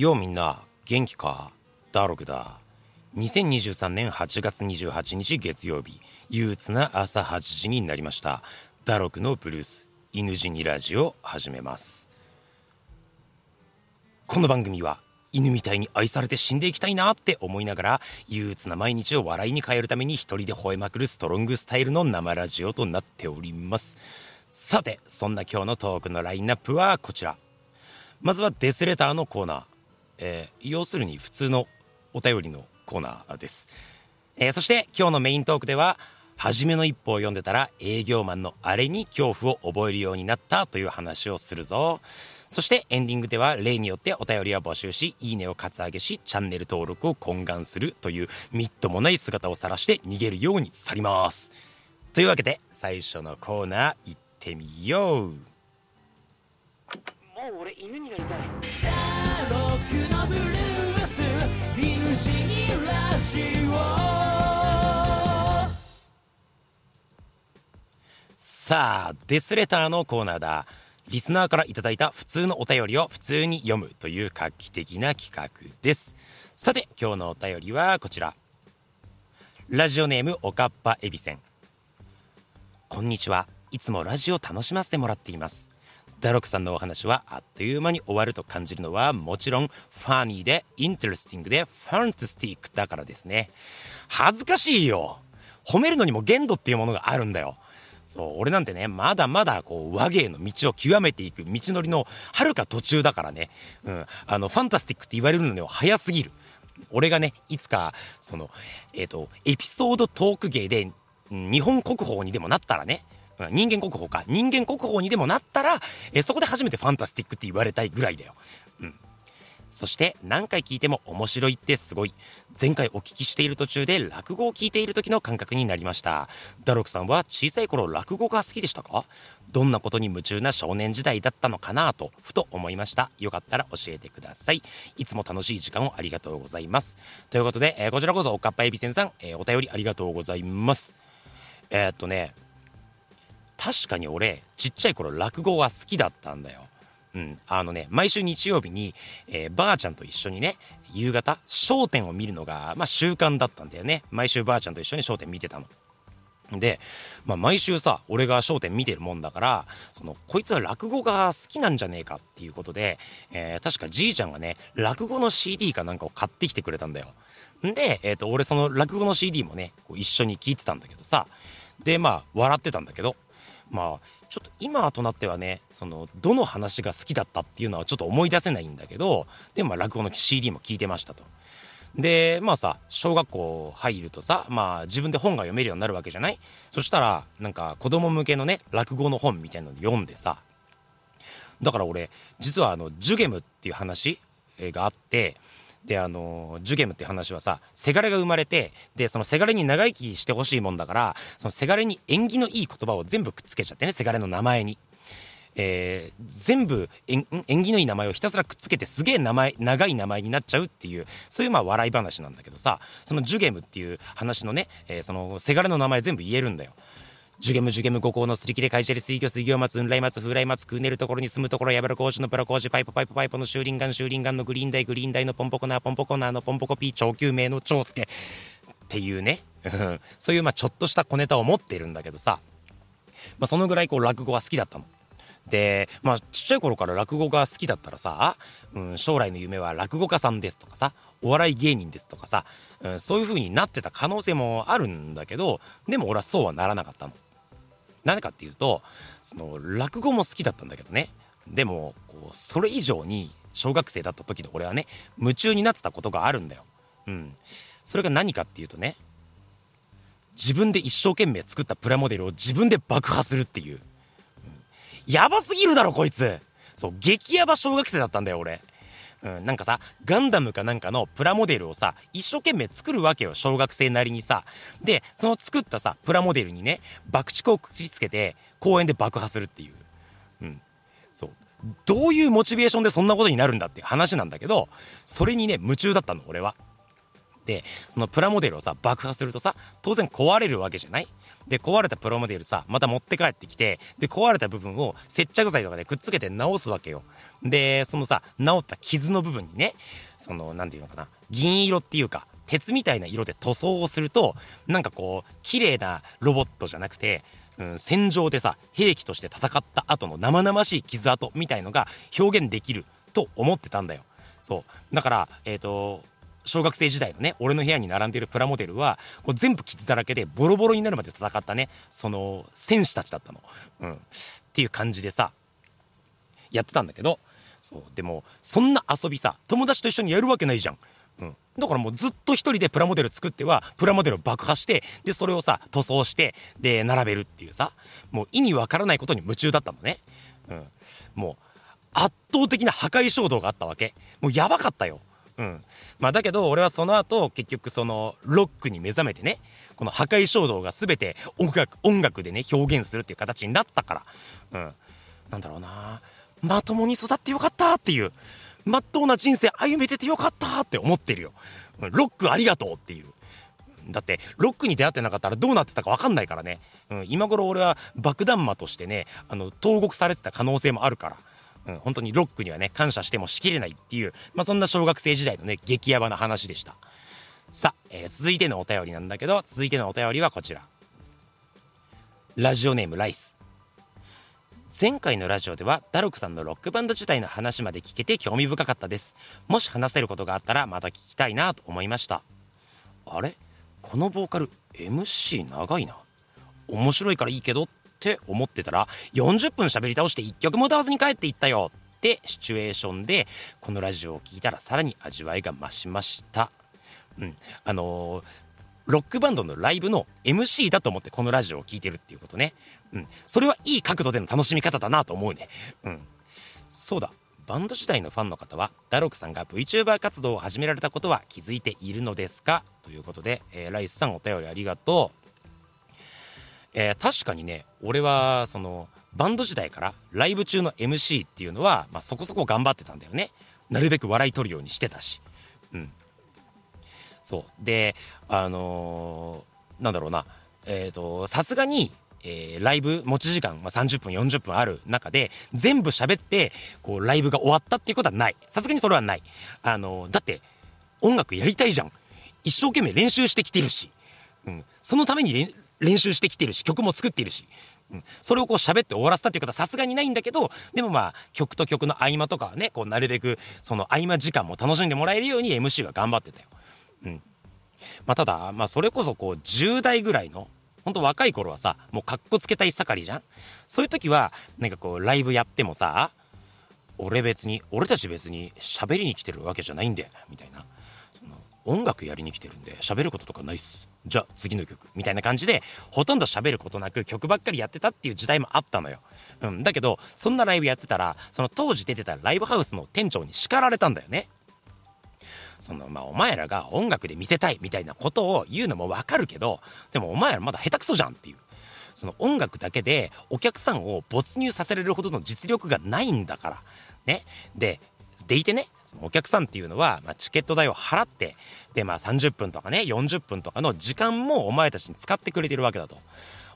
ようみんな元気かダロクだ2023年8月28日月曜日憂鬱な朝8時になりました。ダロクのブルース犬死にラジオ始めます。この番組は犬みたいに愛されて死んでいきたいなって思いながら憂鬱な毎日を笑いに変えるために一人で吠えまくるストロングスタイルの生ラジオとなっております。さてそんな今日のトークのラインナップはこちら。まずはデスレターのコーナー、えー、要するに普通のお便りのコーナーです、えー、そして今日のメイントークでは初めの一歩を読んでたら営業マンのあれに恐怖を覚えるようになったという話をするぞそしてエンディングでは例によってお便りを募集し、いいねをカツアゲし、チャンネル登録を懇願するというみっともない姿を晒して逃げるように去ります。というわけで最初のコーナー行ってみよう。もう俺犬になりたい。のブルース犬死にラジオさあデスレターのコーナーだ。リスナーからいただいた普通のお便りを普通に読むという画期的な企画です。さて、今日のお便りはこちら。ラジオネームおかっぱえびせん。こんにちは。いつもラジオ楽しませてもらっています。ダロクさんのお話はあっという間に終わると感じるのはもちろん funny で interesting で fantastic だからですね。恥ずかしいよ。褒めるのにも限度っていうものがあるんだよ。そう、俺なんてね、まだまだこう話芸の道を極めていく道のりの遥か途中だからね、うん、あの、 fantastic って言われるのには早すぎる。俺がね、いつか、その、えっ、ー、と、エピソードトーク芸で、日本国宝にでもなったらね、人間国宝か、人間国宝にでもなったら、えそこで初めてファンタスティックって言われたいぐらいだよ。うん。そして何回聞いても面白いってすごい。前回お聞きしている途中で落語を聞いている時の感覚になりました。ダロクさんは小さい頃落語が好きでしたか？どんなことに夢中な少年時代だったのかなと、ふと思いました。よかったら教えてください。いつも楽しい時間をありがとうございます。ということで、えー、こちらこそおかっぱえびせんさん、えー、お便りありがとうございます。えー、っとね、確かに俺、ちっちゃい頃落語は好きだったんだよ。うん、あのね、毎週日曜日に、えー、ばあちゃんと一緒にね、夕方、焦点を見るのが、まあ習慣だったんだよね。毎週ばあちゃんと一緒に焦点見てたの。で、まあ、毎週さ、俺が焦点見てるもんだから、その、こいつは落語が好きなんじゃねえかっていうことで、えー、確かじいちゃんがね、落語の CD かなんかを買ってきてくれたんだよ。んで、えっ、ー、と、俺その落語の CD もね、こう一緒に聞いてたんだけどさ、で、まあ、笑ってたんだけど、まあちょっと今となってはねそのどの話が好きだったっていうのはちょっと思い出せないんだけどでも落語の CD も聞いてましたと。でまあさ小学校入るとさまあ自分で本が読めるようになるわけじゃない？そしたらなんか子供向けのね落語の本みたいなの読んでさだから俺実はあのジュゲムっていう話があってであのジュゲムって話はさせがれが生まれてでそのせがれに長生きしてほしいもんだからそのせがれに縁起のいい言葉を全部くっつけちゃってねせがれの名前に。えー、全部縁起のいい名前をひたすらくっつけてすげえ名前長い名前になっちゃうっていうそういうまあ笑い話なんだけどさそのジュゲムっていう話のね、えー、そのせがれの名前全部言えるんだよ。ジュゲムジュゲム五行のすり切れ会社で水魚水魚松雲来松風来松クーネルところに住むところやばら工事のプラ工事パイプパイプパイプの修輪岩修輪岩のグリーン台グリーン台のポンポコナーポンポコナーのポンポコピー超救命の長介っていうねそういうまあちょっとした小ネタを持ってるんだけどさまあそのぐらいこう落語は好きだったの。でまあちっちゃい頃から落語が好きだったらさ、うん、将来の夢は落語家さんですとかさお笑い芸人ですとかさ、うん、そういう風になってた可能性もあるんだけどでも俺はそうはならなかったの。何かっていうとその落語も好きだったんだけどね。でもこうそれ以上に小学生だった時の俺はね夢中になってたことがあるんだよ。うん、それが何かっていうとね自分で一生懸命作ったプラモデルを自分で爆破するっていう、うん、やばすぎるだろこいつ。そう激ヤバ小学生だったんだよ俺。うん、なんかさガンダムかなんかのプラモデルをさ一生懸命作るわけよ小学生なりにさ。でその作ったさプラモデルにね爆竹をくくりつけて公園で爆破するっていう。うん。そう。どういうモチベーションでそんなことになるんだっていう話なんだけどそれにね夢中だったの俺は。で、そのプラモデルをさ、爆破するとさ、当然壊れるわけじゃない？で、壊れたプラモデルさ、また持って帰ってきて、で、壊れた部分を接着剤とかでくっつけて直すわけよ。で、そのさ、直った傷の部分にね、その、なんていうのかな、銀色っていうか、鉄みたいな色で塗装をすると、なんかこう、綺麗なロボットじゃなくて、うん、戦場でさ、兵器として戦った後の生々しい傷跡みたいのが表現できると思ってたんだよ。そう。だから、えっ、ー、と、小学生時代のね、俺の部屋に並んでるプラモデルは、こう全部傷だらけでボロボロになるまで戦ったね、その、戦士たちだったの。うん。っていう感じでさ、やってたんだけど、そう。でも、そんな遊びさ、友達と一緒にやるわけないじゃん。うん。だからもうずっと一人でプラモデル作っては、プラモデルを爆破して、で、それをさ、塗装して、で、並べるっていうさ、もう意味わからないことに夢中だったのね。うん。もう、圧倒的な破壊衝動があったわけ。もうやばかったよ。うん。まあだけど俺はその後結局そのロックに目覚めてね、この破壊衝動が全て音楽、音楽でね表現するっていう形になったから。うん。なんだろうなまともに育ってよかったっていう、まっとうな人生歩めててよかったって思ってるよ。ロックありがとうっていう。だって、ロックに出会ってなかったらどうなってたかわかんないからね。うん、今頃俺は爆弾魔としてね、あの、投獄されてた可能性もあるから。うん、本当にロックにはね、感謝してもしきれないっていう、まあ、そんな小学生時代のね、激ヤバな話でした。さあ、えー、続いてのお便りなんだけど、続いてのお便りはこちら。ラジオネームライス。前回のラジオではダルクさんのロックバンド自体の話まで聞けて興味深かったです。もし話せることがあったらまた聞きたいなと思いました。あれ？このボーカル MC 長いな。面白いからいいけどっって思ってたら40分喋り倒して1曲も歌わずに帰っていったよってシチュエーションでこのラジオを聴いたらさらに味わいが増しました。うん。あのー、ロックバンドのライブの MC だと思ってこのラジオを聴いてるっていうことね。うん。それはいい角度での楽しみ方だなと思うね。うん。そうだ。バンド時代のファンの方はダロクさんが VTuber 活動を始められたことは気づいているのですか？ということで、えー、ライスさんお便りありがとう。えー、確かにね俺はそのバンド時代からライブ中の MC っていうのは、まあ、そこそこ頑張ってたんだよね。なるべく笑い取るようにしてたし。うん。そう。であのー、なんだろうな。えっ、ー、とさすがにえー、ライブ持ち時間、まあ、30分40分ある中で全部喋ってこうライブが終わったっていうことはない。さすがにそれはない。あのー、だって音楽やりたいじゃん。一生懸命練習してきてるし、うん、そのために練習してきてるし、曲も作っているし、うん、それをこう喋って終わらせたっていうことはさすがにないんだけど、でもまあ、曲と曲の合間とかはね、こうなるべく、その合間時間も楽しんでもらえるように MC は頑張ってたよ。うん。まあただ、まあそれこそこう10代ぐらいの、ほんと若い頃はさ、もうかっこつけたい盛りじゃんそういう時は、なんかこうライブやってもさ、俺別に、俺たち別に喋りに来てるわけじゃないんだよみたいな。その音楽やりに来てるんで喋ることとかないっす。じゃあ次の曲みたいな感じでほとんど喋ることなく曲ばっかりやってたっていう時代もあったのよ。うん、だけどそんなライブやってたらその当時出てたライブハウスの店長に叱られたんだよね。そのまあお前らが音楽で見せたいみたいなことを言うのもわかるけどでもお前らまだ下手くそじゃんっていう。その音楽だけでお客さんを没入させれるほどの実力がないんだから。ね。で、でいてね、そのお客さんっていうのは、まあ、チケット代を払って、で、まあ30分とかね、40分とかの時間もお前たちに使ってくれてるわけだと。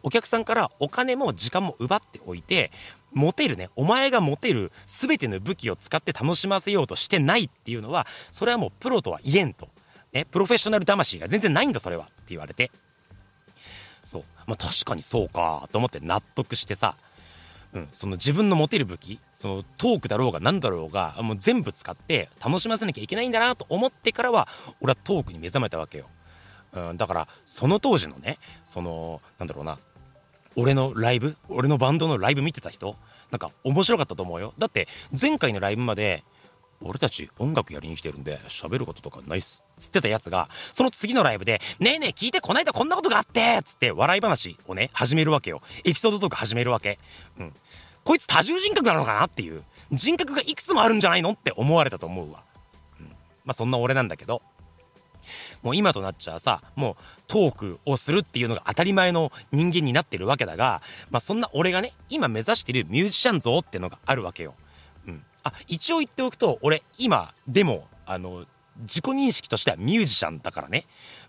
お客さんからお金も時間も奪っておいて、持てるね、お前が持てる全ての武器を使って楽しませようとしてないっていうのは、それはもうプロとは言えんと。ね、プロフェッショナル魂が全然ないんだ、それは。って言われて。そう。まあ確かにそうか、と思って納得してさ、うん、その自分の持てる武器そのトークだろうが何だろうがもう全部使って楽しませなきゃいけないんだなと思ってからは俺はトークに目覚めたわけよ、うん、だからその当時のねそのなんだろうな俺のライブ俺のバンドのライブ見てた人なんか面白かったと思うよ。だって前回のライブまで俺たち音楽やりに来てるんで喋ることとかないっす。つってたやつが、その次のライブで、ねえねえ聞いてこないだこんなことがあってつって笑い話をね、始めるわけよ。エピソードとか始めるわけ。うん。こいつ多重人格なのかなっていう。人格がいくつもあるんじゃないのって思われたと思うわ。うん。まあそんな俺なんだけど。もう今となっちゃうさ、もうトークをするっていうのが当たり前の人間になってるわけだが、まあそんな俺がね、今目指してるミュージシャン像ってのがあるわけよ。あ、一応言っておくと、俺、今、でも、あの、自己認識としてはミュージシャンだからね。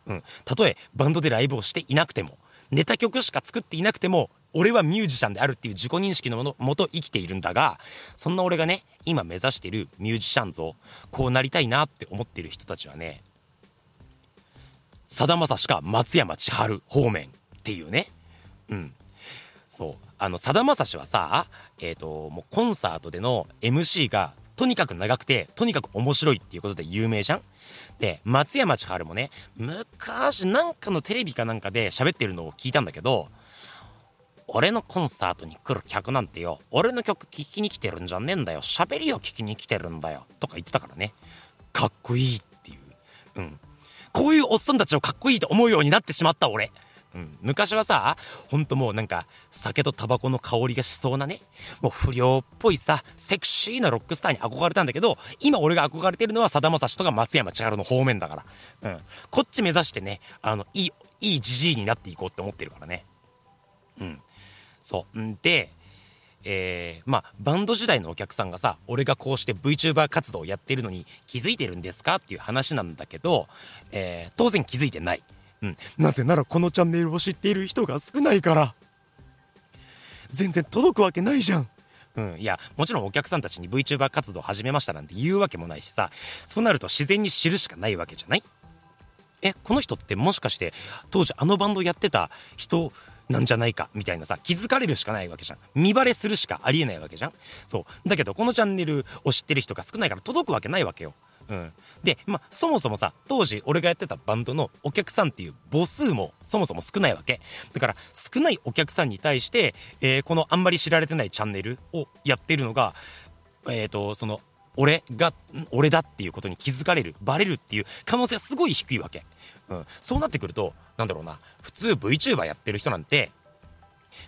うん。たとえバンドでライブをしていなくても、ネタ曲しか作っていなくても、俺はミュージシャンであるっていう自己認識のものもと生きているんだが、そんな俺がね、今目指しているミュージシャン像、こうなりたいなって思ってる人たちはね、さだまさしか松山千春方面っていうね。うん。そう。あの、さだまさしはさ、えっ、ー、と、もうコンサートでの MC がとにかく長くて、とにかく面白いっていうことで有名じゃんで、松山千春もね、昔なんかのテレビかなんかで喋ってるのを聞いたんだけど、俺のコンサートに来る客なんてよ、俺の曲聴きに来てるんじゃねえんだよ、喋りを聴きに来てるんだよ、とか言ってたからね。かっこいいっていう。うん。こういうおっさんたちをかっこいいと思うようになってしまった俺。うん、昔はさ、ほんともうなんか、酒とタバコの香りがしそうなね、もう不良っぽいさ、セクシーなロックスターに憧れたんだけど、今俺が憧れてるのはさだまさしとか松山千春の方面だから。うん。こっち目指してね、あの、いい、いいじじいになっていこうって思ってるからね。うん。そう。んで、えー、まあ、バンド時代のお客さんがさ、俺がこうして VTuber 活動をやってるのに気づいてるんですかっていう話なんだけど、えー、当然気づいてない。うん。なぜならこのチャンネルを知っている人が少ないから。全然届くわけないじゃん。うん。いや、もちろんお客さんたちに VTuber 活動始めましたなんて言うわけもないしさ、そうなると自然に知るしかないわけじゃない？え、この人ってもしかして当時あのバンドやってた人なんじゃないか？みたいなさ気づかれるしかないわけじゃん見バレするしかありえないわけじゃんそうだけどこのチャンネルを知ってる人が少ないから届くわけないわけようん。で、まあ、そもそもさ、当時俺がやってたバンドのお客さんっていう母数もそもそも少ないわけ。だから、少ないお客さんに対して、えー、このあんまり知られてないチャンネルをやってるのが、えっ、ー、と、その、俺が、俺だっていうことに気づかれる、バレるっていう可能性はすごい低いわけ。うん。そうなってくると、なんだろうな、普通 VTuber やってる人なんて、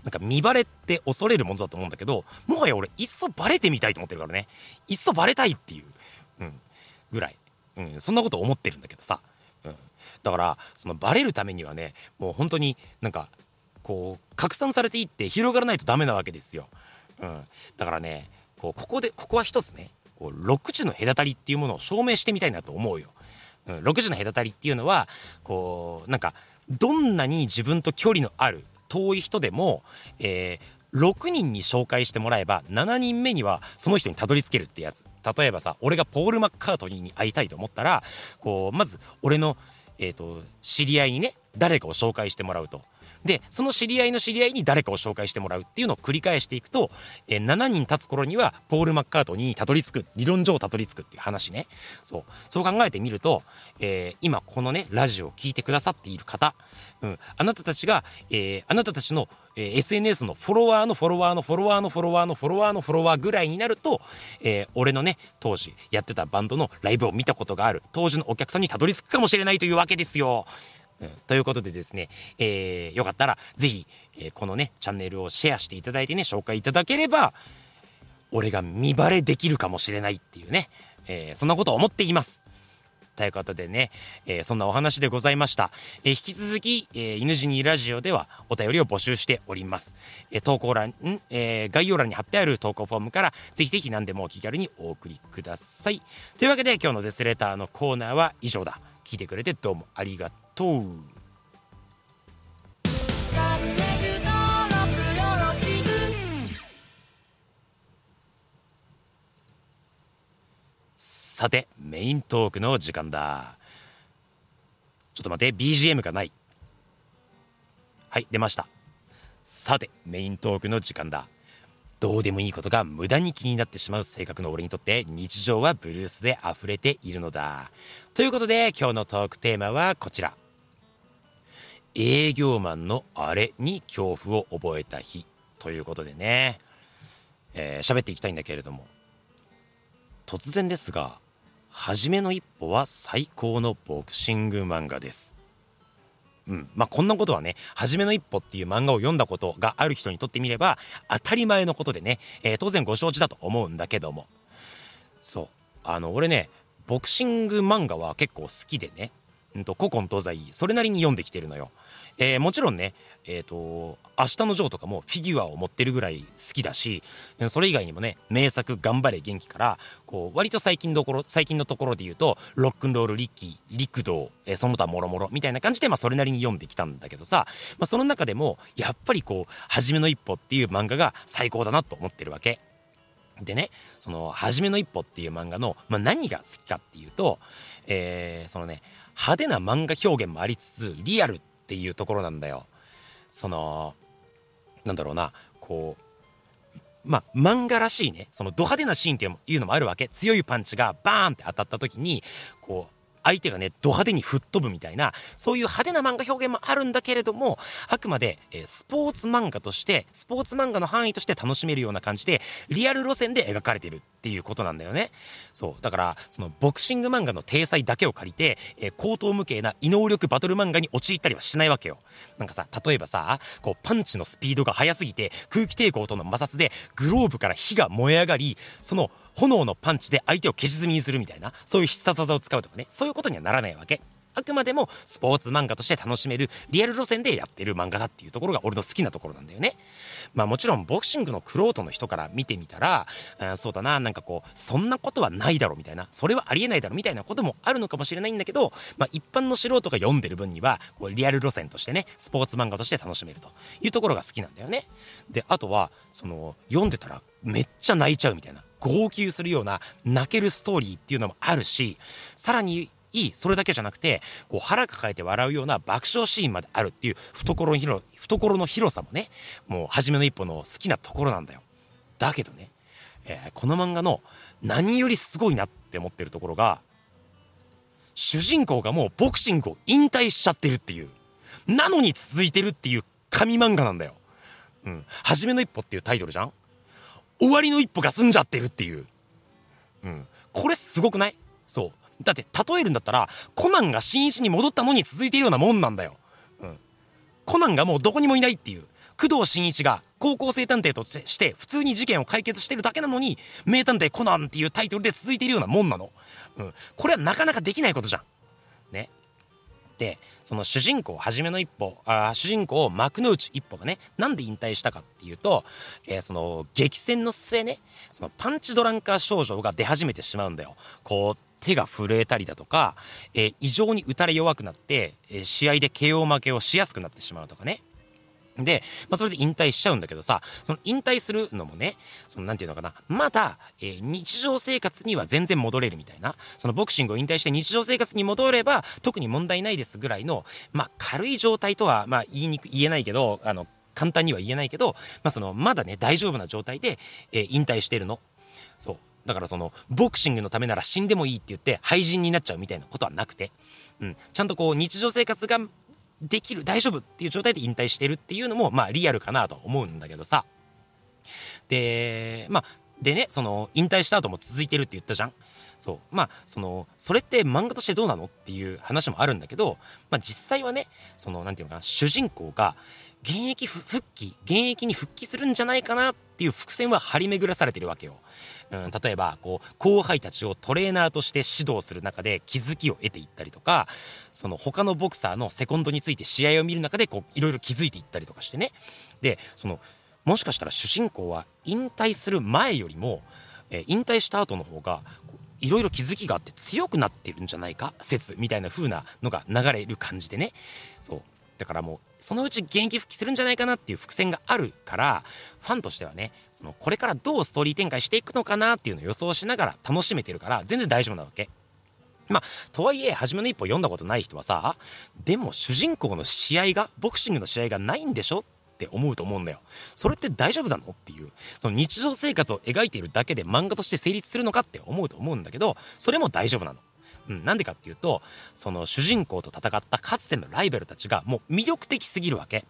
なんか見バレって恐れるものだと思うんだけど、もはや俺、いっそバレてみたいと思ってるからね。いっそバレたいっていう、うん、ぐらい。うん、そんなこと思ってるんだけどさ。うん。だから、そのバレるためにはね、もう本当になんか、こう、拡散されていって広がらないとダメなわけですよ。うん。だからね、こう、ここで、ここは一つね、こう、6時の隔たりっていうものを証明してみたいなと思うよ。うん、6時の隔たりっていうのはこうなんかどんなに自分と距離のある遠い人でも、えー、6人に紹介してもらえば7人目にはその人にたどり着けるってやつ例えばさ俺がポール・マッカートニーに会いたいと思ったらこうまず俺の、えーと知り合いにね誰かを紹介してもらうと。で、その知り合いの知り合いに誰かを紹介してもらうっていうのを繰り返していくと、えー、7人経つ頃にはポール・マッカートニーにたどり着く、理論上たどり着くっていう話ね。そう。そう考えてみると、えー、今このね、ラジオを聴いてくださっている方、うん、あなたたちが、えー、あなたたちの、えー、SNS のフォロワーのフォロワーのフォロワーのフォロワーのフォロワーのフォロワーぐらいになると、えー、俺のね、当時やってたバンドのライブを見たことがある、当時のお客さんにたどり着くかもしれないというわけですよ。うん、ということでですね、えー、よかったら、ぜひ、えー、このね、チャンネルをシェアしていただいてね、紹介いただければ、俺が見バレできるかもしれないっていうね、えー、そんなことを思っています。ということでね、えー、そんなお話でございました。えー、引き続き、えー、犬死にラジオではお便りを募集しております。え投稿欄、ん？え概要欄に貼ってある投稿フォームから、ぜひぜひ何でもお気軽にお送りください。というわけで、今日のデスレターのコーナーは以上だ。聞いてくれてどうもありがとう。とう。さてメイントークの時間だ。ちょっと待って BGM がない。はい出ました。さてメイントークの時間だ。どうでもいいことが無駄に気になってしまう性格の俺にとって日常はブルースで溢れているのだ。ということで今日のトークテーマはこちら。営業マンのあれに恐怖を覚えた日ということでね、えー、喋っていきたいんだけれども、突然ですが、初めの一歩は最高のボクシング漫画です。うん。まあ、こんなことはね、初めの一歩っていう漫画を読んだことがある人にとってみれば、当たり前のことでね、えー、当然ご承知だと思うんだけども。そう。あの、俺ね、ボクシング漫画は結構好きでね、うんと、古今東西、それなりに読んできてるのよ。えー、もちろんね、えっ、ー、と、明日のジョーとかもフィギュアを持ってるぐらい好きだし、それ以外にもね、名作頑張れ元気から、こう、割と最近どころ、最近のところで言うと、ロックンロールリッキー、陸道、えー、その他もろもろみたいな感じで、まあそれなりに読んできたんだけどさ、まあその中でも、やっぱりこう、初めの一歩っていう漫画が最高だなと思ってるわけ。でね、その、はじめの一歩っていう漫画の、まあ、何が好きかっていうと、えー、そのね、派手な漫画表現もありつつ、リアルっていうところなんだよ。その、なんだろうな、こう、まあ、漫画らしいね、そのド派手なシーンっていうのもあるわけ。強いパンチがバーンって当たった時に、こう、相手がね、ド派手に吹っ飛ぶみたいな、そういう派手な漫画表現もあるんだけれども、あくまで、えー、スポーツ漫画として、スポーツ漫画の範囲として楽しめるような感じで、リアル路線で描かれてるっていうことなんだよね。そう。だから、そのボクシング漫画の体裁だけを借りて、えー、高等無形な異能力バトル漫画に陥ったりはしないわけよ。なんかさ、例えばさ、こう、パンチのスピードが速すぎて、空気抵抗との摩擦で、グローブから火が燃え上がり、その、炎のパンチで相手を消し積みにするみたいな、そういう必殺技を使うとかね、そういうことにはならないわけ。あくまでもスポーツ漫画として楽しめるリアル路線でやってる漫画だっていうところが俺の好きなところなんだよね。まあもちろんボクシングのクロートの人から見てみたら、あそうだな、なんかこう、そんなことはないだろみたいな、それはありえないだろみたいなこともあるのかもしれないんだけど、まあ一般の素人が読んでる分には、こうリアル路線としてね、スポーツ漫画として楽しめるというところが好きなんだよね。で、あとは、その、読んでたらめっちゃ泣いちゃうみたいな。号泣するような泣けるストーリーっていうのもあるし、さらにいい、それだけじゃなくて、こう腹抱えて笑うような爆笑シーンまであるっていう懐の広、懐の広さもね、もう初めの一歩の好きなところなんだよ。だけどね、えー、この漫画の何よりすごいなって思ってるところが、主人公がもうボクシングを引退しちゃってるっていう。なのに続いてるっていう神漫画なんだよ。うん。初めの一歩っていうタイトルじゃん終わりの一歩が済んじゃってるっていう。うん。これすごくない？そう。だって、例えるんだったら、コナンが新一に戻ったのに続いているようなもんなんだよ。うん。コナンがもうどこにもいないっていう。工藤新一が高校生探偵として普通に事件を解決してるだけなのに、名探偵コナンっていうタイトルで続いているようなもんなの。うん。これはなかなかできないことじゃん。ね。で、その主人公、初めの一歩、あ主人公、幕の内一歩がね、なんで引退したかっていうと、えー、その、激戦の末ね、そのパンチドランカー症状が出始めてしまうんだよ。こう、手が震えたりだとか、えー、異常に打たれ弱くなって、えー、試合で KO 負けをしやすくなってしまうとかね。で、まあ、それで引退しちゃうんだけどさ、その引退するのもね、そのなんていうのかな、まだ、えー、日常生活には全然戻れるみたいな、そのボクシングを引退して日常生活に戻れば特に問題ないですぐらいの、まあ、軽い状態とは、まあ、言いにく、言えないけど、あの、簡単には言えないけど、まあ、その、まだね、大丈夫な状態で、えー、引退してるの。そう。だからその、ボクシングのためなら死んでもいいって言って、廃人になっちゃうみたいなことはなくて、うん。ちゃんとこう、日常生活ができる、大丈夫っていう状態で引退してるっていうのも、まあリアルかなと思うんだけどさ。で、まあ、でね、その、引退した後も続いてるって言ったじゃんそう。まあ、その、それって漫画としてどうなのっていう話もあるんだけど、まあ実際はね、その、何て言うのかな、主人公が、現役復帰、現役に復帰するんじゃないかなっていう伏線は張り巡らされてるわけよ。うん、例えば、こう、後輩たちをトレーナーとして指導する中で気づきを得ていったりとか、その他のボクサーのセコンドについて試合を見る中で、こう、いろいろ気づいていったりとかしてね。で、その、もしかしたら主人公は引退する前よりも、えー、引退した後の方が、いろいろ気づきがあって強くなってるんじゃないか？説みたいな風なのが流れる感じでね。そう。だからもう、そのうち現役復帰するんじゃないかなっていう伏線があるから、ファンとしてはね、その、これからどうストーリー展開していくのかなっていうのを予想しながら楽しめてるから、全然大丈夫なわけ。まあ、とはいえ、初めの一歩読んだことない人はさ、でも主人公の試合が、ボクシングの試合がないんでしょって思うと思うんだよ。それって大丈夫なのっていう。その日常生活を描いているだけで漫画として成立するのかって思うと思うんだけど、それも大丈夫なの。うん、なんでかっていうと、その主人公と戦ったかつてのライバルたちがもう魅力的すぎるわけ。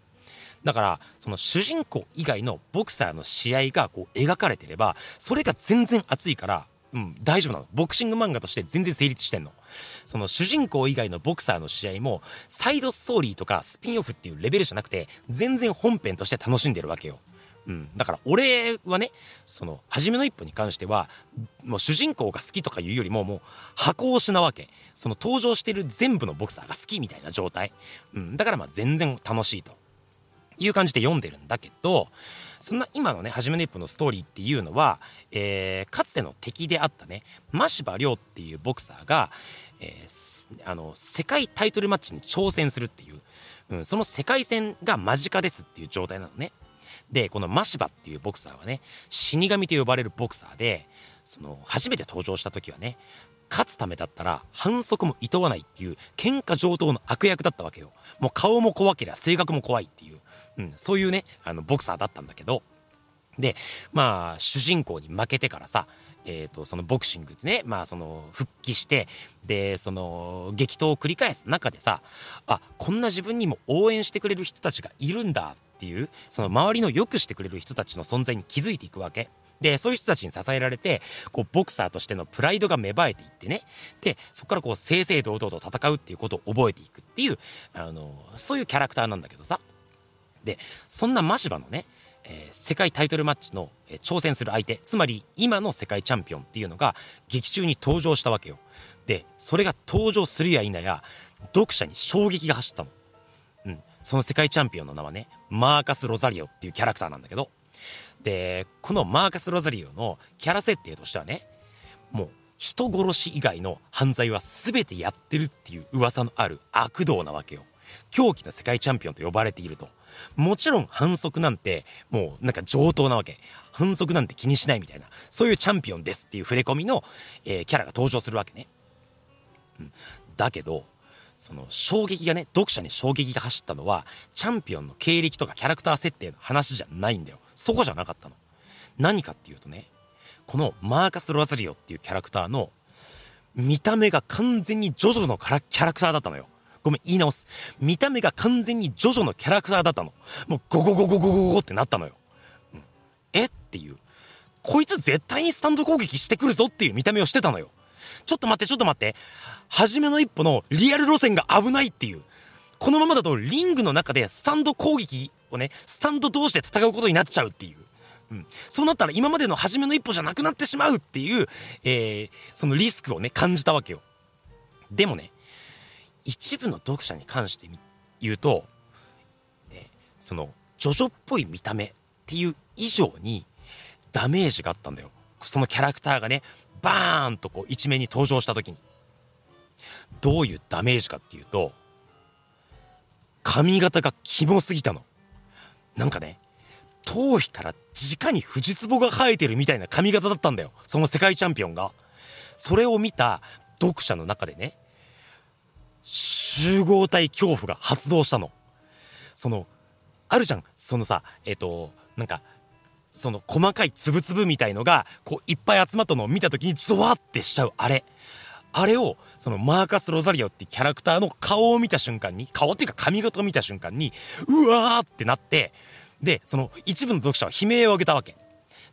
だから、その主人公以外のボクサーの試合がこう描かれてれば、それが全然熱いから、うん、大丈夫なの。ボクシング漫画として全然成立してんの。その主人公以外のボクサーの試合も、サイドストーリーとかスピンオフっていうレベルじゃなくて、全然本編として楽しんでるわけよ。うん。だから俺はね、その、初めの一歩に関しては、もう主人公が好きとかいうよりも、もう箱推しなわけ。その登場してる全部のボクサーが好きみたいな状態。うん。だからまあ全然楽しいと。いう感じで読んでるんだけど、そんな今のね、初めの一歩のストーリーっていうのは、えー、かつての敵であったね、真柴亮っていうボクサーが、えー、あの、世界タイトルマッチに挑戦するっていう、うん、その世界戦が間近ですっていう状態なのね。で、このマシバっていうボクサーはね、死神と呼ばれるボクサーで、その、初めて登場した時はね、勝つためだったら反則も厭わないっていう喧嘩上等の悪役だったわけよ。もう顔も怖ければ性格も怖いっていう、うん、そういうね、あの、ボクサーだったんだけど、で、まあ、主人公に負けてからさ、え、ー、と、そのボクシングでね、まあ、その、復帰して、で、その、激闘を繰り返す中でさ、あ、こんな自分にも応援してくれる人たちがいるんだっていう、その周りの良くしてくれる人たちの存在に気づいていくわけ。で、そういう人たちに支えられて、こう、ボクサーとしてのプライドが芽生えていってね。で、そこからこう、正々堂々と戦うっていうことを覚えていくっていう、あの、そういうキャラクターなんだけどさ。で、そんなマシバのね、えー、世界タイトルマッチの、えー、挑戦する相手、つまり今の世界チャンピオンっていうのが劇中に登場したわけよ。で、それが登場するや否や、読者に衝撃が走ったの。その世界チャンピオンの名はね、マーカス・ロザリオっていうキャラクターなんだけど、で、このマーカス・ロザリオのキャラ設定としてはね、もう人殺し以外の犯罪は全てやってるっていう噂のある悪道なわけよ。狂気の世界チャンピオンと呼ばれていると。もちろん反則なんて、もうなんか上等なわけ。反則なんて気にしないみたいな、そういうチャンピオンですっていう触れ込みの、えー、キャラが登場するわけね。うん。だけど、その衝撃がね、読者に衝撃が走ったのは、チャンピオンの経歴とかキャラクター設定の話じゃないんだよ。そこじゃなかったの。何かっていうとね、このマーカス・ロアザリオっていうキャラクターの見た目が完全にジョジョのキャラクターだったのよ。ごめん、言い直す。見た目が完全にジョジョのキャラクターだったの。もうゴゴゴゴゴゴゴってなったのよ。うん、え？っていう。こいつ絶対にスタンド攻撃してくるぞっていう見た目をしてたのよ。ちょっと待って、ちょっと待って。初めの一歩のリアル路線が危ないっていう。このままだとリングの中でスタンド攻撃をね、スタンド同士で戦うことになっちゃうっていう。うん。そうなったら今までの初めの一歩じゃなくなってしまうっていう、えー、そのリスクをね、感じたわけよ。でもね、一部の読者に関して言うと、ね、その、ジョジョっぽい見た目っていう以上にダメージがあったんだよ。そのキャラクターがね、バーンとこう一面に登場した時に。どういうダメージかっていうと、髪型がキモすぎたの。なんかね、頭皮から直に藤壺が生えてるみたいな髪型だったんだよ。その世界チャンピオンが。それを見た読者の中でね、集合体恐怖が発動したの。その、あるじゃん。そのさ、えっ、ー、と、なんか、その細かいつぶつぶみたいのが、こういっぱい集まったのを見た時にゾワってしちゃうあれ。あれを、そのマーカス・ロザリオってキャラクターの顔を見た瞬間に、顔っていうか髪型を見た瞬間に、うわーってなって、で、その一部の読者は悲鳴を上げたわけ。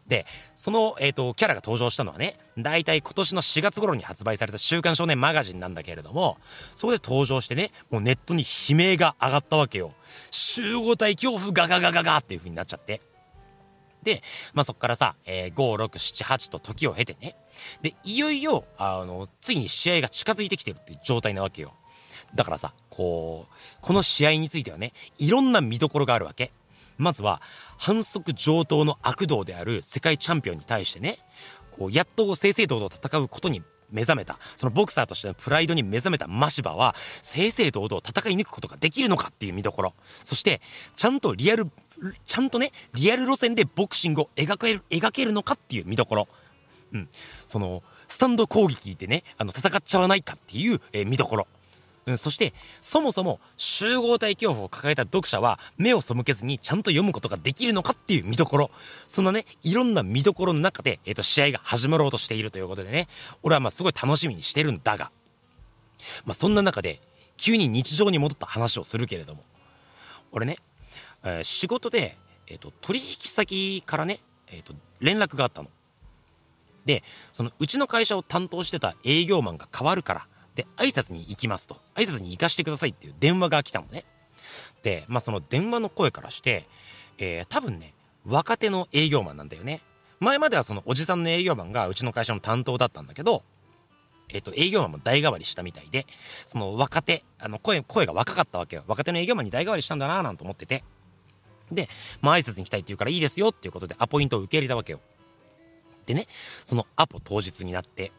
で、その、えっ、ー、と、キャラが登場したのはね、大体今年の4月頃に発売された週刊少年マガジンなんだけれども、そこで登場してね、もうネットに悲鳴が上がったわけよ。集合体恐怖ガガガガガっていう風になっちゃって。で、まあ、そっからさ、えー、5、6、7、8と時を経てね。で、いよいよ、あの、ついに試合が近づいてきてるっていう状態なわけよ。だからさ、こう、この試合についてはね、いろんな見どころがあるわけ。まずは、反則上等の悪道である世界チャンピオンに対してね、こう、やっと正々堂々戦うことに目覚めた、そのボクサーとしてのプライドに目覚めたマシバは、正々堂々戦い抜くことができるのかっていう見どころ。そして、ちゃんとリアル、ちゃんとね、リアル路線でボクシングを描ける、描けるのかっていう見どころ。うん。その、スタンド攻撃でね、あの、戦っちゃわないかっていう、えー、見どころ。うん、そして、そもそも集合体恐怖を抱えた読者は目を背けずにちゃんと読むことができるのかっていう見どころ。そんなね、いろんな見どころの中で、えっ、ー、と、試合が始まろうとしているということでね、俺はまあすごい楽しみにしてるんだが、まあそんな中で、急に日常に戻った話をするけれども、俺ね、えー、仕事で、えっ、ー、と、取引先からね、えっ、と、連絡があったの。で、そのうちの会社を担当してた営業マンが変わるから、で、挨拶に行きますと。挨拶に行かしてくださいっていう電話が来たのね。で、まあその電話の声からして、えー、多分ね、若手の営業マンなんだよね。前まではそのおじさんの営業マンがうちの会社の担当だったんだけど、えっと、営業マンも代替わりしたみたいで、その若手、あの、声、声が若かったわけよ。若手の営業マンに代替わりしたんだなぁなんて思ってて。で、まあ挨拶に来たいって言うからいいですよっていうことでアポイントを受け入れたわけよ。でね、そのアポ当日になって、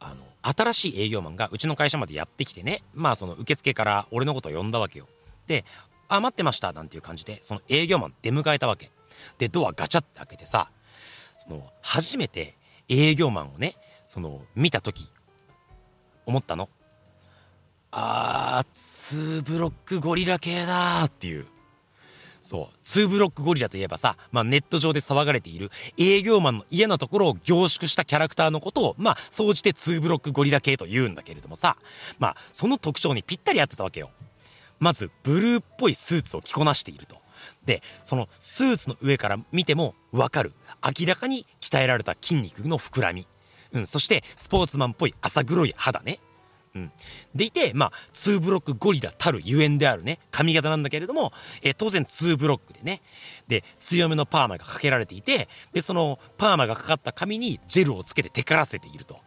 あの、新しい営業マンがうちの会社までやってきてね、まあその受付から俺のことを呼んだわけよ。で、あ、待ってましたなんていう感じで、その営業マン出迎えたわけ。で、ドアガチャって開けてさ、その、初めて営業マンをね、その、見た時思ったの。あー、ツーブロックゴリラ系だーっていう。そう。ツーブロックゴリラといえばさ、まあネット上で騒がれている営業マンの嫌なところを凝縮したキャラクターのことを、まあ、総じてツーブロックゴリラ系と言うんだけれどもさ、まあ、その特徴にぴったり合ってたわけよ。まず、ブルーっぽいスーツを着こなしていると。で、そのスーツの上から見てもわかる。明らかに鍛えられた筋肉の膨らみ。うん、そして、スポーツマンっぽい浅黒い肌ね。うん。でいて、まあ、2ブロックゴリラたるゆえんであるね、髪型なんだけれども、えー、当然2ブロックでね、で、強めのパーマがかけられていて、で、そのパーマがかかった髪にジェルをつけてテカらせていると。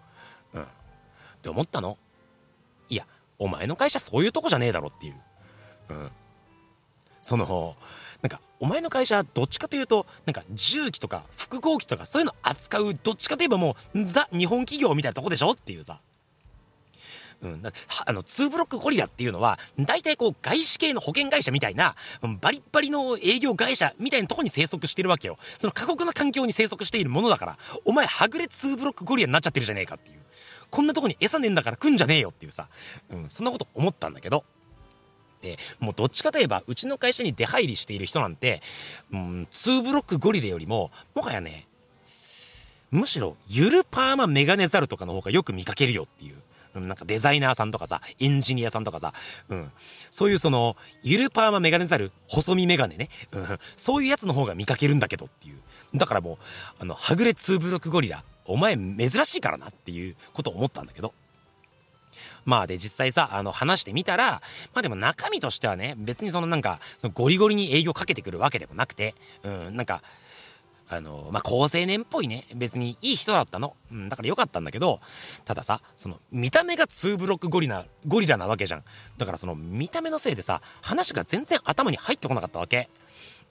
うん。って思ったの？いや、お前の会社そういうとこじゃねえだろっていう。うん。その、なんか、お前の会社、どっちかというと、なんか、重機とか複合機とかそういうの扱う、どっちかといえばもう、ザ・日本企業みたいなとこでしょっていうさ。うん、あの、2ブロックゴリラっていうのは、大体こう、外資系の保険会社みたいな、バリッバリの営業会社みたいなとこに生息してるわけよ。その過酷な環境に生息しているものだから、お前、はぐれ2ブロックゴリラになっちゃってるじゃねえかっていう。こんなとこに餌ねえんだから来んじゃねえよっていうさ、うん、そんなこと思ったんだけど、で、もうどっちかといえば、うちの会社に出入りしている人なんて、うん、2ブロックゴリラよりも、もはやね、むしろ、ゆるパーマメガネザルとかの方がよく見かけるよっていう。うん、なんかデザイナーさんとかさ、エンジニアさんとかさ、うん。そういうその、ゆるパーマメガネザル、細身メガネね。うん。そういうやつの方が見かけるんだけどっていう。だからもう、あの、はぐれツーブロックゴリラ、お前珍しいからなっていうことを思ったんだけど。まあで実際さ、あの話してみたら、まあでも中身としてはね、別にそのなんか、そのゴリゴリに営業かけてくるわけでもなくて、うん、なんか、あの、まあ、高青年っぽいね、別にいい人だったの。うん、だからよかったんだけど、たださ、その、見た目がツーブロックゴリラ、ゴリラなわけじゃん。だからその、見た目のせいでさ、話が全然頭に入ってこなかったわけ。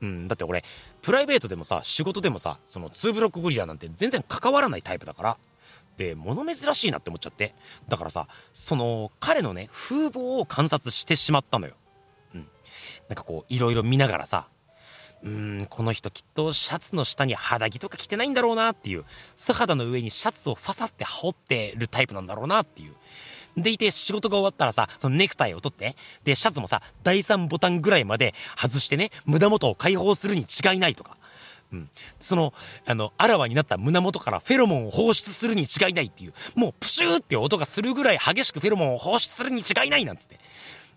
うん、だって俺、プライベートでもさ、仕事でもさ、そのツーブロックゴリラなんて全然関わらないタイプだから。で、物珍しいなって思っちゃって。だからさ、その、彼のね、風貌を観察してしまったのよ。うん。なんかこう、いろいろ見ながらさ、うん、この人きっとシャツの下に肌着とか着てないんだろうなっていう、素肌の上にシャツをファサって羽織ってるタイプなんだろうなっていう。でいて仕事が終わったらさ、そのネクタイを取って、で、シャツもさ、第3ボタンぐらいまで外してね、胸元を解放するに違いないとか。うん。その、あの、あらわになった胸元からフェロモンを放出するに違いないっていう、もうプシューって音がするぐらい激しくフェロモンを放出するに違いないなんつって。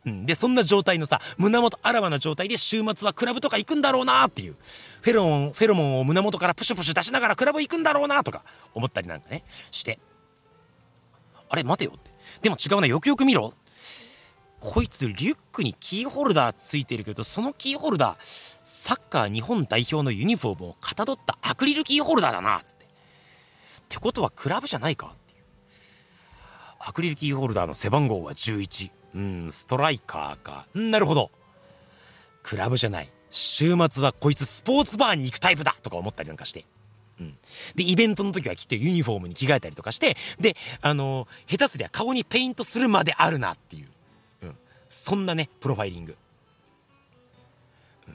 うん。で、そんな状態のさ、胸元あらわな状態で週末はクラブとか行くんだろうなっていう。フェロモン、フェロモンを胸元からプシュプシュ出しながらクラブ行くんだろうなとか思ったりなんかね、して。あれ待てよって。でも違うな、よくよく見ろ。こいつリュックにキーホルダーついてるけど、そのキーホルダー、サッカー日本代表のユニフォームをかたどったアクリルキーホルダーだな、つって。ってことはクラブじゃないかっていう。アクリルキーホルダーの背番号は11。うん、ストライカーか。なるほど。クラブじゃない。週末はこいつスポーツバーに行くタイプだとか思ったりなんかして。うん。で、イベントの時はきっとユニフォームに着替えたりとかして、で、あの、下手すりゃ顔にペイントするまであるなっていう。うん。そんなね、プロファイリング。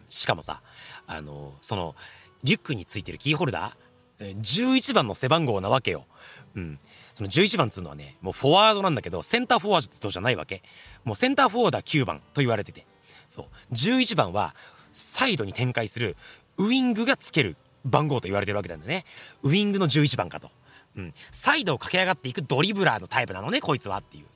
しかもさ、あの、その、リュックについてるキーホルダー、11番の背番号なわけよ。うん。その11番っつうのはね、もうフォワードなんだけど、センターフォワードじゃないわけ。もうセンターフォワードは9番と言われてて。そう。11番は、サイドに展開するウイングがつける番号と言われてるわけなんだね。ウイングの11番かと。うん。サイドを駆け上がっていくドリブラーのタイプなのね、こいつはっていう。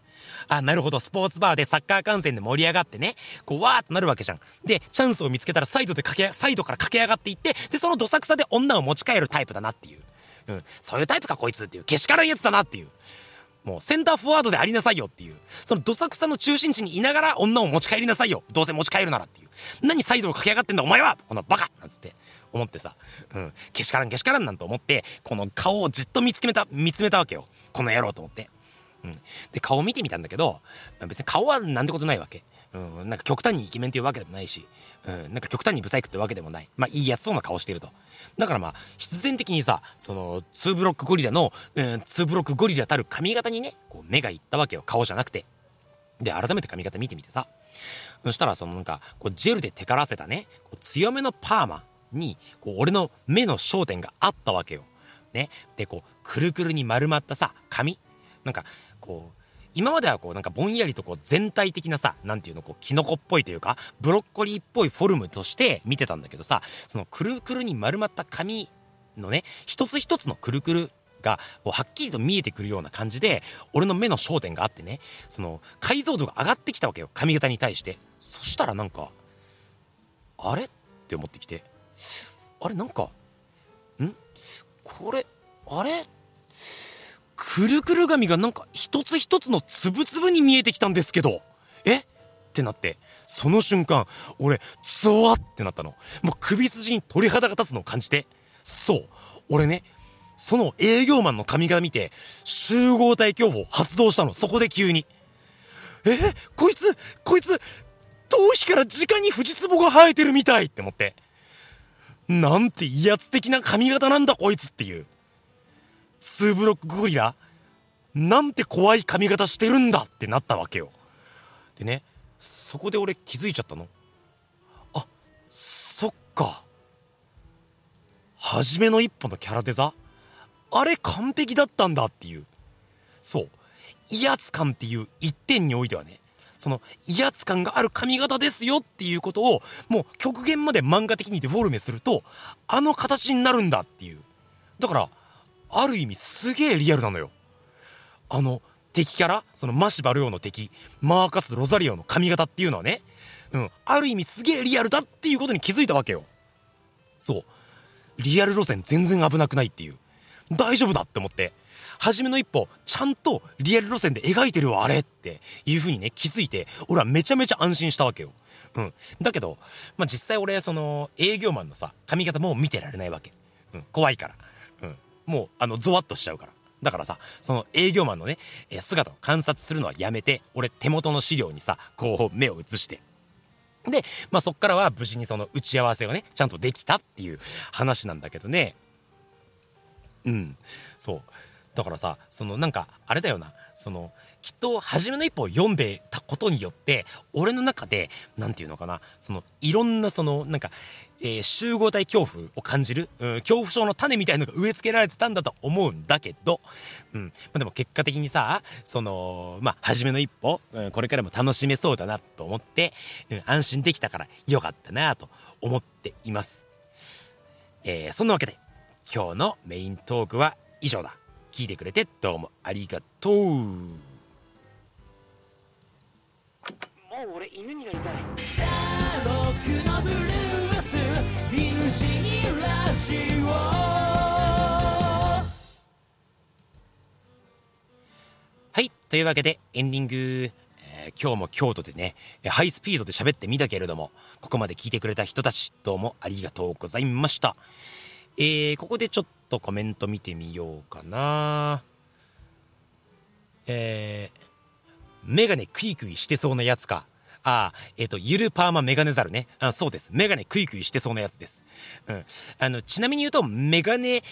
あ、なるほど、スポーツバーでサッカー観戦で盛り上がってね、こう、わーっとなるわけじゃん。で、チャンスを見つけたらサイドで駆け、サイドから駆け上がっていって、で、そのどさくさで女を持ち帰るタイプだなっていう。うん、そういうタイプかこいつっていう、けしからんやつだなっていう。もうセンターフォワードでありなさいよっていう。そのどさくさの中心地にいながら女を持ち帰りなさいよ。どうせ持ち帰るならっていう。何サイドを駆け上がってんだお前はこのバカなんつって思ってさ。うん。けしからんけしからんなんて思って、この顔をじっと見つめた、見つめたわけよ。この野郎と思って。うん。で、顔を見てみたんだけど、別に顔はなんてことないわけ。うん、なんか極端にイケメンっていうわけでもないし、うん、なんか極端にブサイクってわけでもない。まあ、いいやつそうな顔してると。だからまあ、必然的にさ、その、ツーブロックゴリラの、うん、ツーブロックゴリラたる髪型にね、こう目がいったわけよ。顔じゃなくて。で、改めて髪型見てみてさ。そしたら、そのなんか、こう、ジェルでテカらせたね、こう強めのパーマに、こう、俺の目の焦点があったわけよ。ね。で、こう、くるくるに丸まったさ、髪。なんか、こう、今まではこうなんかぼんやりとこう全体的なさ、なんていうのこうキノコっぽいというか、ブロッコリーっぽいフォルムとして見てたんだけどさ、そのくるくるに丸まった髪のね、一つ一つのくるくるがこうはっきりと見えてくるような感じで、俺の目の焦点があってね、その解像度が上がってきたわけよ、髪型に対して。そしたらなんか、あれって思ってきて、あれなんか、ん？これ、あれ？くるくる髪がなんか一つ一つのつぶつぶに見えてきたんですけど、え？ってなって、その瞬間、俺、ゾワってなったの。もう首筋に鳥肌が立つのを感じて。そう。俺ね、その営業マンの髪型見て、集合体恐怖を発動したの。そこで急に。え？こいつ、こいつ、頭皮から直に藤壺が生えてるみたいって思って。なんて威圧的な髪型なんだこいつっていう。ツーブロックゴリラ？なんて怖い髪型してるんだってなったわけよ。でね、そこで俺気づいちゃったの。あ、そっか。初めの一歩のキャラデザ？あれ完璧だったんだっていう。そう。威圧感っていう一点においてはね、その威圧感がある髪型ですよっていうことをもう極限まで漫画的にデフォルメするとあの形になるんだっていう。だからある意味すげえリアルなのよ。あの、敵キャラ？そのマシバルオの敵、マーカス・ロザリオの髪型っていうのはね、うん、ある意味すげえリアルだっていうことに気づいたわけよ。そう。リアル路線全然危なくないっていう。大丈夫だって思って。初めの一歩、ちゃんとリアル路線で描いてるわ、あれっていう風にね、気づいて、俺はめちゃめちゃ安心したわけよ。うん。だけど、まあ、実際俺、その、営業マンのさ、髪型もう見てられないわけ。うん。怖いから。もう、あの、ゾワッとしちゃうから。だからさ、その営業マンのね、え姿を観察するのはやめて、俺手元の資料にさ、こう目を移して。で、まあそっからは無事にその打ち合わせをね、ちゃんとできたっていう話なんだけどね。うん。そう。だからさ、そのなんか、あれだよな。その、きっと、初めの一歩を読んでたことによって、俺の中で、なんていうのかな、その、いろんなその、なんか、えー、集合体恐怖を感じる、うん、恐怖症の種みたいのが植え付けられてたんだと思うんだけど、うん。まあ、でも結果的にさ、その、まあ、初めの一歩、うん、これからも楽しめそうだなと思って、うん、安心できたからよかったなと思っています。えー、そんなわけで、今日のメイントークは以上だ。聞いてくれてどうもありがとう。もう俺犬になりたい。のブルース犬死にラジオはい。というわけで、エンディング、えー、今日も京都でね、ハイスピードで喋ってみたけれども、ここまで聞いてくれた人たち、どうもありがとうございました。えー、ここでちょっとコメント見てみようかな。えー、メガネクイクイしてそうなやつか。ああ、えっ、ー、と、ゆるパーマメガネザルね。あそうです。メガネクイクイしてそうなやつです。うん。あの、ちなみに言うと、メガネ、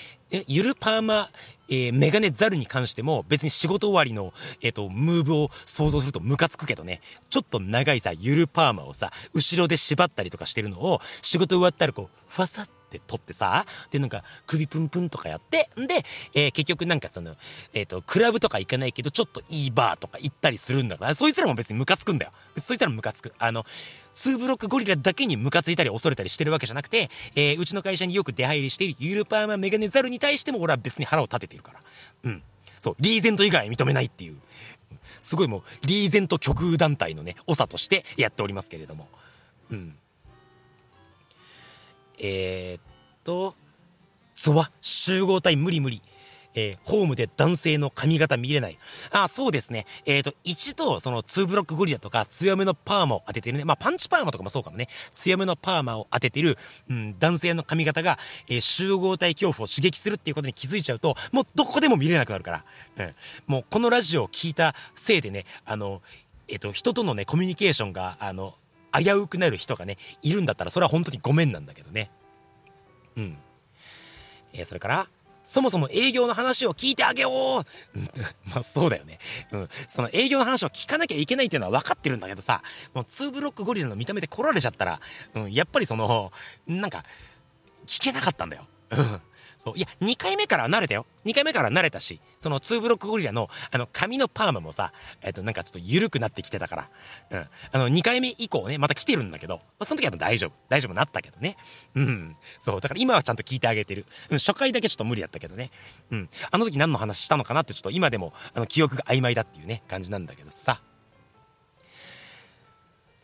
ゆるパーマ、えー、メガネザルに関しても、別に仕事終わりの、えっ、ー、と、ムーブを想像するとムカつくけどね。ちょっと長いさ、ゆるパーマをさ、後ろで縛ったりとかしてるのを、仕事終わったらこう、ファサッって取ってさ、で、なんか、首プンプンとかやって、んで、えー、結局なんかその、えっ、ー、と、クラブとか行かないけど、ちょっといいバーとか行ったりするんだから、そいつらも別にムカつくんだよ。そいつらもムカつく。あの、ツーブロックゴリラだけにムカついたり恐れたりしてるわけじゃなくて、えー、うちの会社によく出入りしているユーロパーマメガネザルに対しても俺は別に腹を立ててるから。うん。そう、リーゼント以外認めないっていう。すごいもう、リーゼント極右団体のね、長としてやっておりますけれども。うん。えー、っと、ゾワ、集合体無理無理。えー、ホームで男性の髪型見れない。あ、そうですね。えっ、ー、と、一度、その2ブロックゴリラとか強めのパーマを当ててるね。まあ、パンチパーマとかもそうかもね。強めのパーマを当ててる、うん、男性の髪型が、えー、集合体恐怖を刺激するっていうことに気づいちゃうと、もうどこでも見れなくなるから。うん。もうこのラジオを聞いたせいでね、あの、えっ、と、人とのね、コミュニケーションが、あの、危うくなる人がね、いるんだったら、それは本当にごめんなんだけどね。うん。えー、それから、そもそも営業の話を聞いてあげよう まあそうだよね。うん。その営業の話を聞かなきゃいけないっていうのは分かってるんだけどさ、もう2ブロックゴリラの見た目で来られちゃったら、うん、やっぱりその、なんか、聞けなかったんだよ。うん。そう。いや、2回目から慣れたよ。2回目から慣れたし、その2ブロックゴリラの、あの、髪のパーマもさ、えっ、と、なんかちょっと緩くなってきてたから。うん。あの、2回目以降ね、また来てるんだけど、まあ、その時は大丈夫。大丈夫なったけどね。うん。そう。だから今はちゃんと聞いてあげてる。うん、初回だけちょっと無理やったけどね。うん。あの時何の話したのかなってちょっと今でも、あの、記憶が曖昧だっていうね、感じなんだけどさ。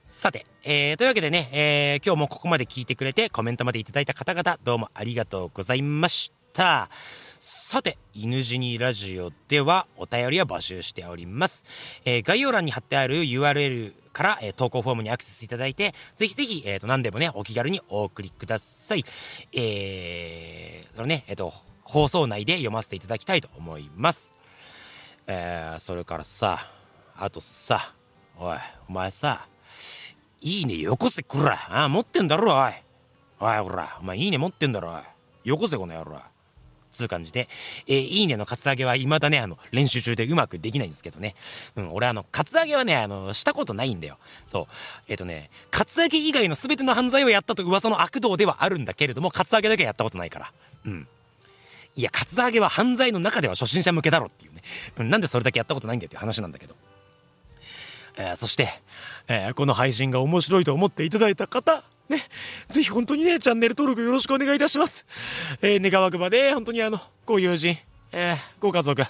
さて、えー、というわけでね、えー、今日もここまで聞いてくれてコメントまでいただいた方々、どうもありがとうございました。さて、犬死にラジオではお便りを募集しております。えー、概要欄に貼ってある URL から、えー、投稿フォームにアクセスいただいて、ぜひぜひ、えっ、ー、と、何でもね、お気軽にお送りください。えー、そのね、えっ、ー、と、放送内で読ませていただきたいと思います。えー、それからさ、あとさ、おい、お前さ、いいねよこせくらあ持ってんだろおいおいほらお前いいね持ってんだろおいよこせこの野郎つう感じで、えー、いいねのカツアゲは未だね、あの、練習中でうまくできないんですけどね。うん、俺あの、カツアゲはね、あの、したことないんだよ。そう。えっ、ー、とね、カツアゲ以外の全ての犯罪をやったと噂の悪道ではあるんだけれども、カツアゲだけはやったことないから。うん。いや、カツアゲは犯罪の中では初心者向けだろっていうね。うん、なんでそれだけやったことないんだよっていう話なんだけど。えー、そして、えー、この配信が面白いと思っていただいた方、ね、ぜひ本当にね、チャンネル登録よろしくお願いいたします。えー、願わくばで、本当にあの、ご友人、えー、ご家族、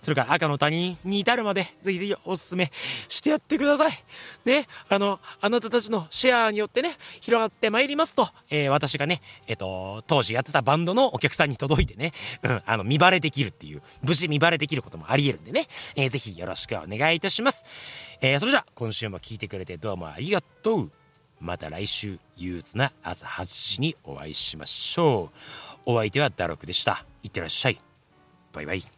それから赤の他人に至るまで、ぜひぜひお勧めしてやってください。ね、あの、あなたたちのシェアによってね、広がってまいりますと、えー、私がね、えっ、ー、と、当時やってたバンドのお客さんに届いてね、うん、あの、見バレできるっていう、無事見バレできることもあり得るんでね、えー、ぜひよろしくお願いいたします。えー、それじゃあ、今週も聞いてくれてどうもありがとう。また来週憂鬱な朝8時にお会いしましょう。お相手はダロクでした。いってらっしゃい。バイバイ。